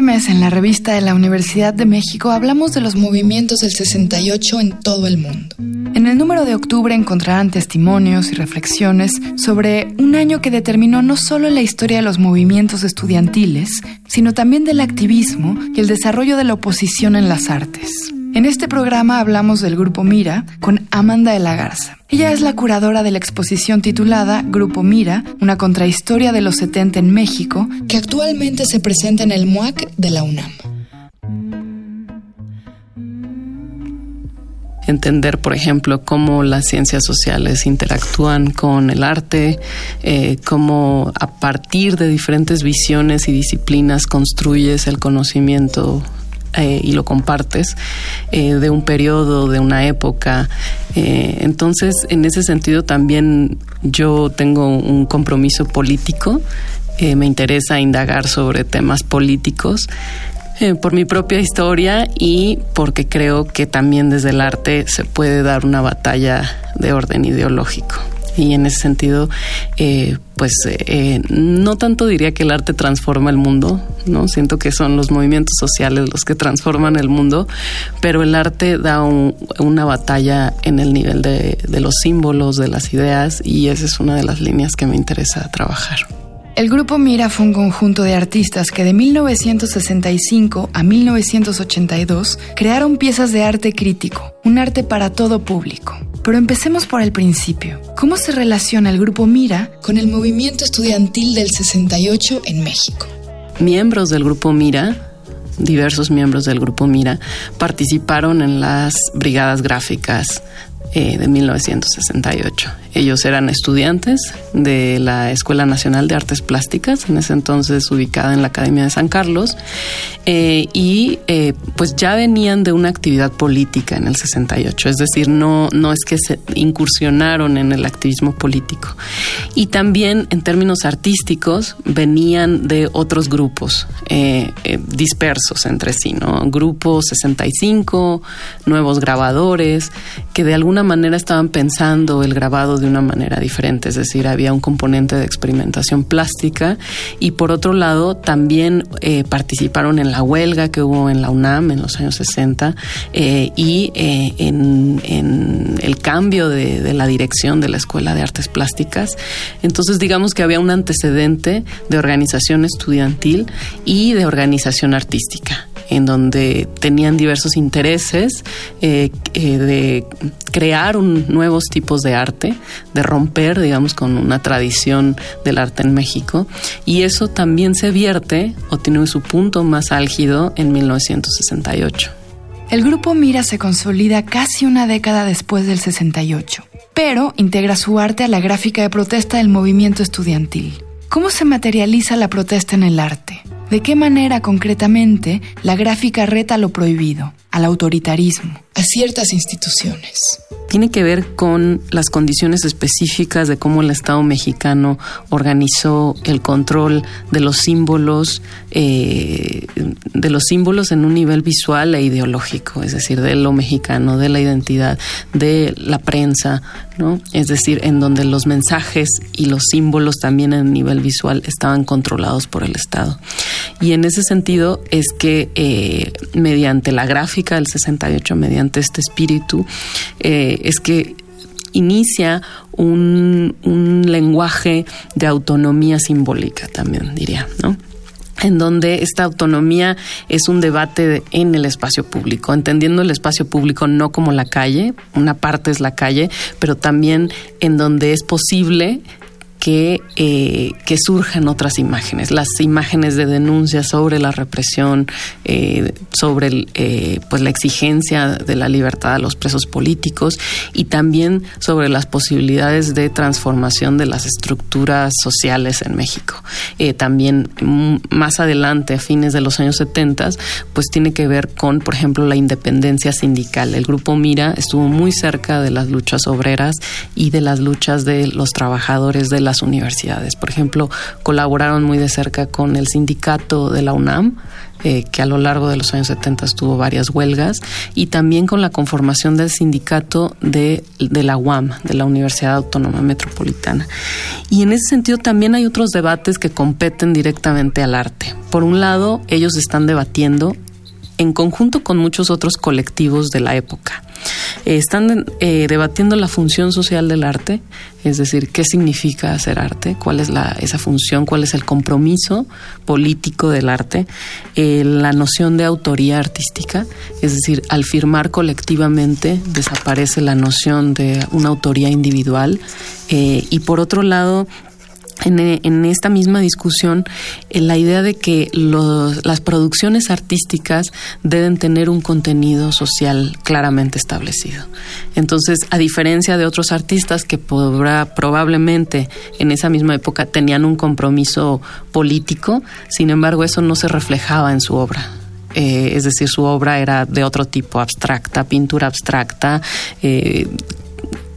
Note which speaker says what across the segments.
Speaker 1: Este mes en la revista de la Universidad de México hablamos de los movimientos del 68 en todo el mundo. En el número de octubre encontrarán testimonios y reflexiones sobre un año que determinó no solo la historia de los movimientos estudiantiles, sino también del activismo y el desarrollo de la oposición en las artes. En este programa hablamos del Grupo Mira con Amanda de la Garza. Ella es la curadora de la exposición titulada Grupo Mira, una contrahistoria de los 70 en México, que actualmente se presenta en el MUAC de la UNAM.
Speaker 2: entender, por ejemplo, cómo las ciencias sociales interactúan con el arte, eh, cómo a partir de diferentes visiones y disciplinas construyes el conocimiento eh, y lo compartes eh, de un periodo, de una época. Eh, entonces, en ese sentido también yo tengo un compromiso político. me interesa indagar sobre temas políticos por mi propia historia y porque creo que también desde el arte se puede dar una batalla de orden ideológico y en ese sentido, eh, pues eh, no tanto diría que el arte transforma el mundo, no siento que son los movimientos sociales los que transforman el mundo, pero el arte da una batalla en el nivel de, de los símbolos, de las ideas y esa es una de las líneas que me interesa trabajar.
Speaker 1: El grupo Mira fue un conjunto de artistas que de 1965 a 1982 crearon piezas de arte crítico, un arte para todo público. Pero empecemos por el principio. ¿Cómo se relaciona el grupo Mira con el movimiento estudiantil del 68 en México?
Speaker 2: Miembros del grupo Mira diversos miembros del grupo Mira participaron en las brigadas gráficas eh, de 1968. Ellos eran estudiantes de la Escuela Nacional de Artes Plásticas, en ese entonces ubicada en la Academia de San Carlos, eh, y eh, pues ya venían de una actividad política en el 68, es decir, no, no es que se incursionaron en el activismo político. Y también en términos artísticos venían de otros grupos dispersos entre sí, ¿no? Grupo 65, nuevos grabadores, que de alguna manera estaban pensando el grabado de una manera diferente, es decir, había un componente de experimentación plástica y por otro lado también eh, participaron en la huelga que hubo en la UNAM en los años 60 eh, y eh, en, el cambio de, de la dirección de la Escuela de Artes Plásticas. Entonces digamos que había un antecedente de organización estudiantil y de organización artística en donde tenían diversos intereses eh, eh, de crear nuevos tipos de arte, de romper, digamos, con una tradición del arte en México. Y eso también se vierte o tiene su punto más álgido en 1968.
Speaker 1: El grupo Mira se consolida casi una década después del 68, pero integra su arte a la gráfica de protesta del movimiento estudiantil. ¿Cómo se materializa la protesta en el arte? ¿De qué manera concretamente la gráfica reta lo prohibido, al autoritarismo, a ciertas instituciones?
Speaker 2: Tiene que ver con las condiciones específicas de cómo el Estado mexicano organizó el control de los símbolos, eh, de los símbolos en un nivel visual e ideológico, es decir, de lo mexicano, de la identidad, de la prensa, ¿no? Es decir, en donde los mensajes y los símbolos también en nivel visual estaban controlados por el Estado. Y en ese sentido es que eh, mediante la gráfica del 68, mediante este espíritu, eh, es que inicia un, un lenguaje de autonomía simbólica también, diría, ¿no? en donde esta autonomía es un debate en el espacio público, entendiendo el espacio público no como la calle, una parte es la calle, pero también en donde es posible que, eh, surjan otras imágenes, las imágenes de denuncia sobre la represión, eh, sobre eh, pues la exigencia de la libertad a los presos políticos y también sobre las posibilidades de transformación de las estructuras sociales en México. también mm, más adelante, a fines de los años 70, pues tiene que ver con, por ejemplo, la independencia sindical. El grupo Mira estuvo muy cerca de las luchas obreras y de las luchas de los trabajadores de la las universidades. Por ejemplo, colaboraron muy de cerca con el sindicato de la UNAM, eh, que a lo largo de los años 70 tuvo varias huelgas, y también con la conformación del sindicato de, de, la UAM, de la Universidad Autónoma Metropolitana. Y en ese sentido también hay otros debates que competen directamente al arte. por un lado, ellos están debatiendo en conjunto con muchos otros colectivos de la época. Eh, están eh, debatiendo la función social del arte, es decir, qué significa hacer arte, cuál es la, esa función, cuál es el compromiso político del arte, eh, la noción de autoría artística, es decir, al firmar colectivamente desaparece la noción de una autoría individual y por otro lado en, esta misma discusión la idea de que las producciones artísticas deben tener un contenido social claramente establecido. Entonces, a diferencia de otros artistas que probablemente en esa misma época tenían un compromiso político, sin embargo, eso no se reflejaba en su obra. Eh, es decir, su obra era de otro tipo, abstracta, pintura abstracta, eh,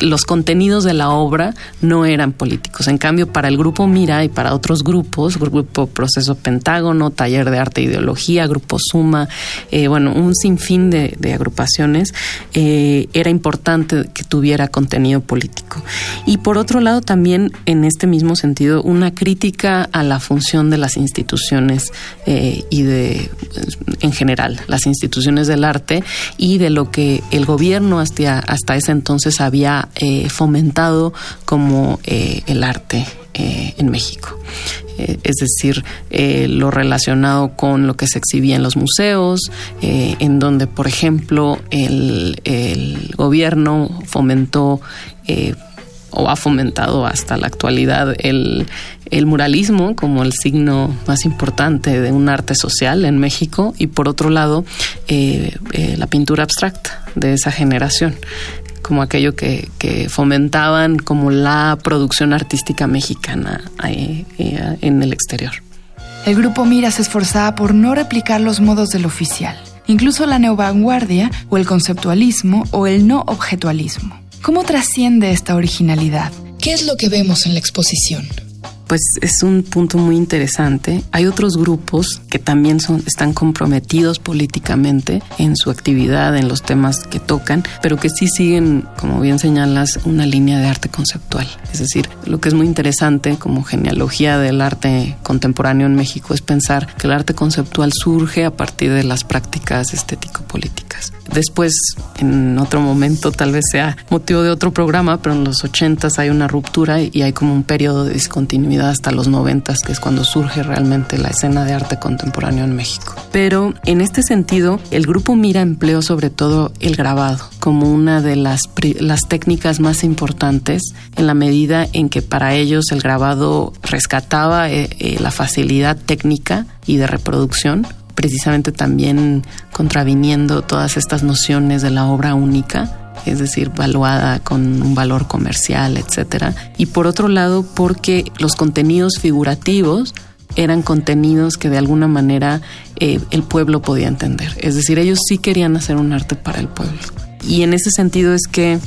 Speaker 2: los contenidos de la obra no eran políticos. En cambio, para el grupo Mira y para otros grupos, Grupo Proceso Pentágono, Taller de Arte e Ideología, Grupo Suma, eh, bueno, un sinfín de, agrupaciones, eh, era importante que tuviera contenido político. Y por otro lado, también en este mismo sentido, una crítica a la función de las instituciones eh, y de, en general, las instituciones del arte y de lo que el gobierno hasta, hasta ese entonces había eh, fomentado como eh, el arte eh, en México. es decir, lo relacionado con lo que se exhibía en los museos, en donde, por ejemplo, el, gobierno fomentó o ha fomentado hasta la actualidad el, muralismo como el signo más importante de un arte social en México y por otro lado la pintura abstracta de esa generación como aquello que, fomentaban como la producción artística mexicana eh, eh, en el exterior.
Speaker 1: El grupo Mira se esforzaba por no replicar los modos del oficial, incluso la neovanguardia o el conceptualismo o el no objetualismo. ¿Cómo trasciende esta originalidad? ¿Qué es lo que vemos en la exposición?
Speaker 2: Pues es un punto muy interesante. Hay otros grupos que también son, están comprometidos políticamente en su actividad, en los temas que tocan, pero que sí siguen, como bien señalas, una línea de arte conceptual. Es decir, lo que es muy interesante como genealogía del arte contemporáneo en México es pensar que el arte conceptual surge a partir de las prácticas estético-políticas. Después, en otro momento, tal vez sea motivo de otro programa, pero en los ochentas hay una ruptura y hay como un periodo de discontinuidad hasta los noventas, que es cuando surge realmente la escena de arte contemporáneo en México. Pero en este sentido, el grupo Mira empleó sobre todo el grabado como una de las, las técnicas más importantes en la medida en que para ellos el grabado rescataba eh, eh, la facilidad técnica y de reproducción precisamente también contraviniendo todas estas nociones de la obra única es decir, valuada con un valor comercial, etcétera. Y por otro lado, porque los contenidos figurativos eran contenidos que de alguna manera eh, el pueblo podía entender. Es decir, ellos sí querían hacer un arte para el pueblo. Y en ese sentido es que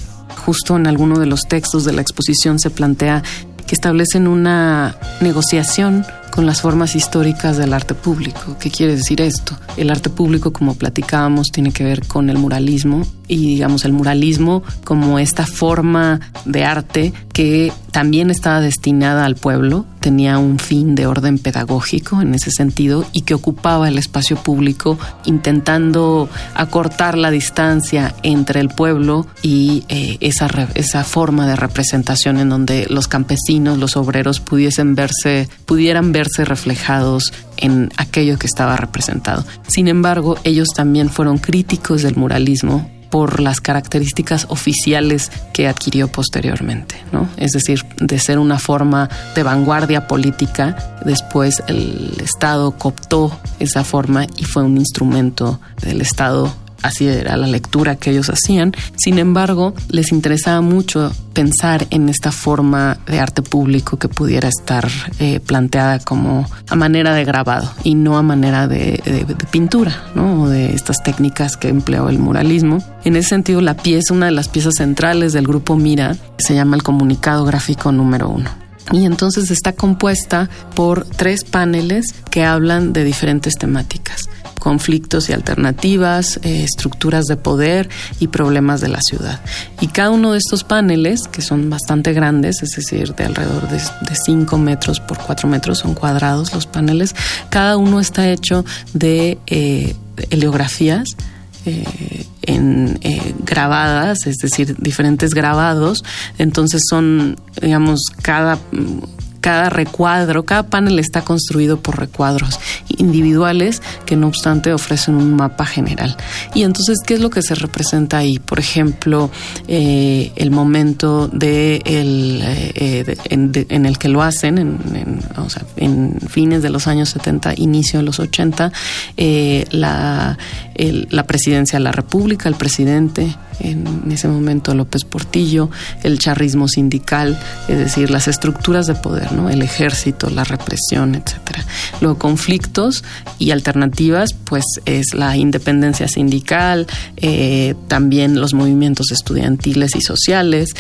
Speaker 2: justo en alguno de los textos de la exposición se plantea que establecen una negociación con las formas históricas del arte público. ¿Qué quiere decir esto? El arte público, como platicábamos, tiene que ver con el muralismo y digamos el muralismo como esta forma de arte que también estaba destinada al pueblo, tenía un fin de orden pedagógico en ese sentido y que ocupaba el espacio público intentando acortar la distancia entre el pueblo y eh, esa, esa forma de representación en donde los campesinos, los obreros pudiesen verse, pudieran verse reflejados en aquello que estaba representado. Sin embargo, ellos también fueron críticos del muralismo por las características oficiales que adquirió posteriormente, ¿no? Es decir, de ser una forma de vanguardia política, después el Estado cooptó esa forma y fue un instrumento del Estado así era la lectura que ellos hacían. Sin embargo, les interesaba mucho pensar en esta forma de arte público que pudiera estar eh, planteada como a manera de grabado y no a manera de, pintura, ¿no? O de estas técnicas que empleó el muralismo. En ese sentido, la pieza, una de las piezas centrales del grupo Mira, se llama el comunicado gráfico número uno y entonces está compuesta por tres paneles que hablan de diferentes temáticas. Conflictos y alternativas, eh, estructuras de poder y problemas de la ciudad. Y cada uno de estos paneles, que son bastante grandes, es decir, de alrededor de 5 metros por 4 metros, son cuadrados los paneles, cada uno está hecho de eh, heliografías. Eh, en, grabadas, es decir, diferentes grabados. Entonces son, digamos, cada cada recuadro, cada panel está construido por recuadros individuales que no obstante ofrecen un mapa general. Y entonces, ¿qué es lo que se representa ahí? Por ejemplo, eh, el momento de el, eh, en, el que lo hacen, en, o sea, en, fines de los años 70, inicio de los 80, eh, la, la presidencia de la República, el presidente, en ese momento López Portillo, el charrismo sindical, es decir, las estructuras de poder, ¿no? El ejército, la represión, etcétera. Luego conflictos y alternativas, pues es la independencia sindical, eh, también los movimientos estudiantiles y sociales,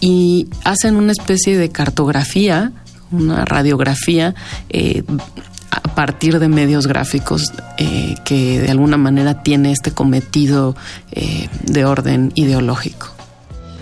Speaker 2: y hacen una especie de cartografía, una radiografía eh, a partir de medios gráficos eh, que de alguna manera tiene este cometido eh, de orden ideológico.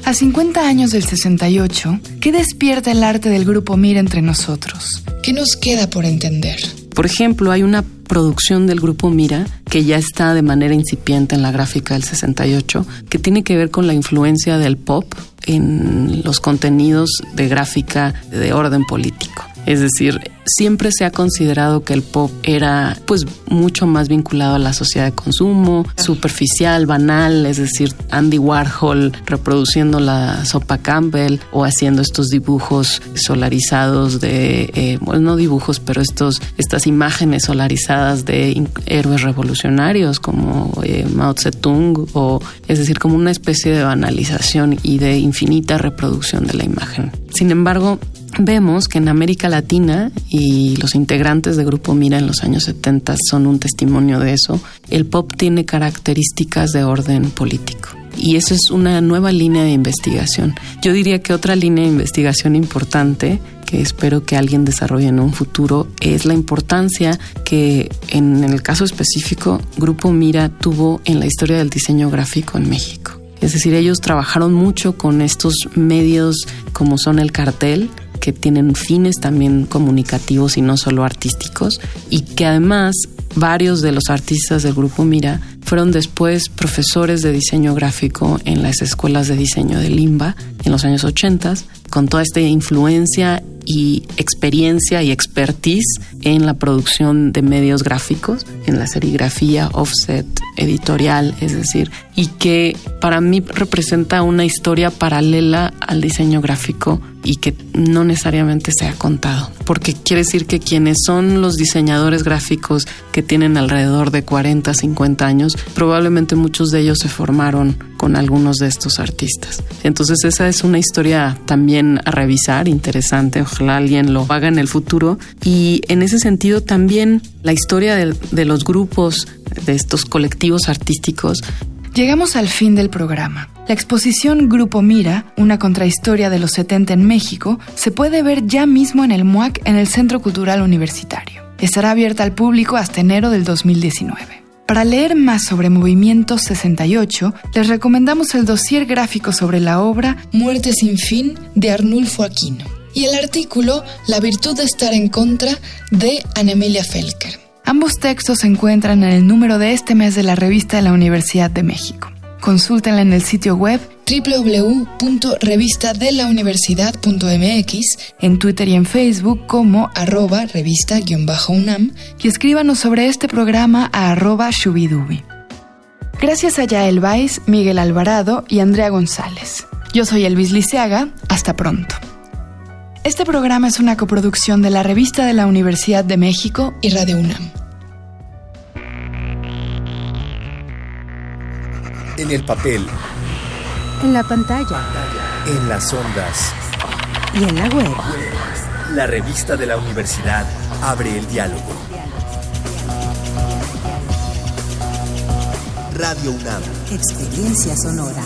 Speaker 1: A 50 años del 68, ¿qué despierta el arte del grupo Mira entre nosotros? ¿Qué nos queda por entender?
Speaker 2: Por ejemplo, hay una producción del grupo Mira que ya está de manera incipiente en la gráfica del 68, que tiene que ver con la influencia del pop en los contenidos de gráfica de orden político. Es decir, siempre se ha considerado que el pop era pues mucho más vinculado a la sociedad de consumo, superficial, banal, es decir, Andy Warhol reproduciendo la sopa Campbell o haciendo estos dibujos solarizados de, eh, bueno, no dibujos, pero estos, estas imágenes solarizadas de héroes revolucionarios como eh, Mao Zedong o es decir, como una especie de banalización y de infinita reproducción de la imagen. Sin embargo, vemos que en América Latina y los integrantes del Grupo Mira en los años 70 son un testimonio de eso, el pop tiene características de orden político. Y eso es una nueva línea de investigación. Yo diría que otra línea de investigación importante que espero que alguien desarrolle en un futuro es la importancia que en el caso específico Grupo Mira tuvo en la historia del diseño gráfico en México. Es decir, ellos trabajaron mucho con estos medios como son el cartel, que tienen fines también comunicativos y no solo artísticos, y que además varios de los artistas del grupo Mira fueron después profesores de diseño gráfico en las escuelas de diseño de Limba en los años 80, con toda esta influencia y experiencia y expertise en la producción de medios gráficos, en la serigrafía, offset, editorial, es decir, y que para mí representa una historia paralela al diseño gráfico y que no necesariamente se ha contado, porque quiere decir que quienes son los diseñadores gráficos que tienen alrededor de 40, 50 años, probablemente muchos de ellos se formaron con algunos de estos artistas. Entonces esa es una historia también a revisar, interesante, ojalá alguien lo haga en el futuro. Y en ese sentido también la historia de, de los grupos, de estos colectivos artísticos,
Speaker 1: Llegamos al fin del programa. La exposición Grupo Mira, una contrahistoria de los 70 en México, se puede ver ya mismo en el MUAC en el Centro Cultural Universitario. Estará abierta al público hasta enero del 2019. Para leer más sobre Movimiento 68, les recomendamos el dossier gráfico sobre la obra Muerte sin fin de Arnulfo Aquino y el artículo La virtud de estar en contra de Anemilia Felker. Ambos textos se encuentran en el número de este mes de la revista de la Universidad de México. Consúltenla en el sitio web www.revistadelauniversidad.mx, en Twitter y en Facebook como arroba revista-unam y escríbanos sobre este programa a arroba shubidubi. Gracias a Yael Vais, Miguel Alvarado y Andrea González. Yo soy Elvis Liceaga, hasta pronto. Este programa es una coproducción de la Revista de la Universidad de México y Radio UNAM.
Speaker 3: En el papel.
Speaker 4: En la pantalla.
Speaker 3: En las ondas.
Speaker 4: Y en la web.
Speaker 3: La revista de la universidad abre el diálogo. Radio UNAM.
Speaker 4: Experiencia sonora.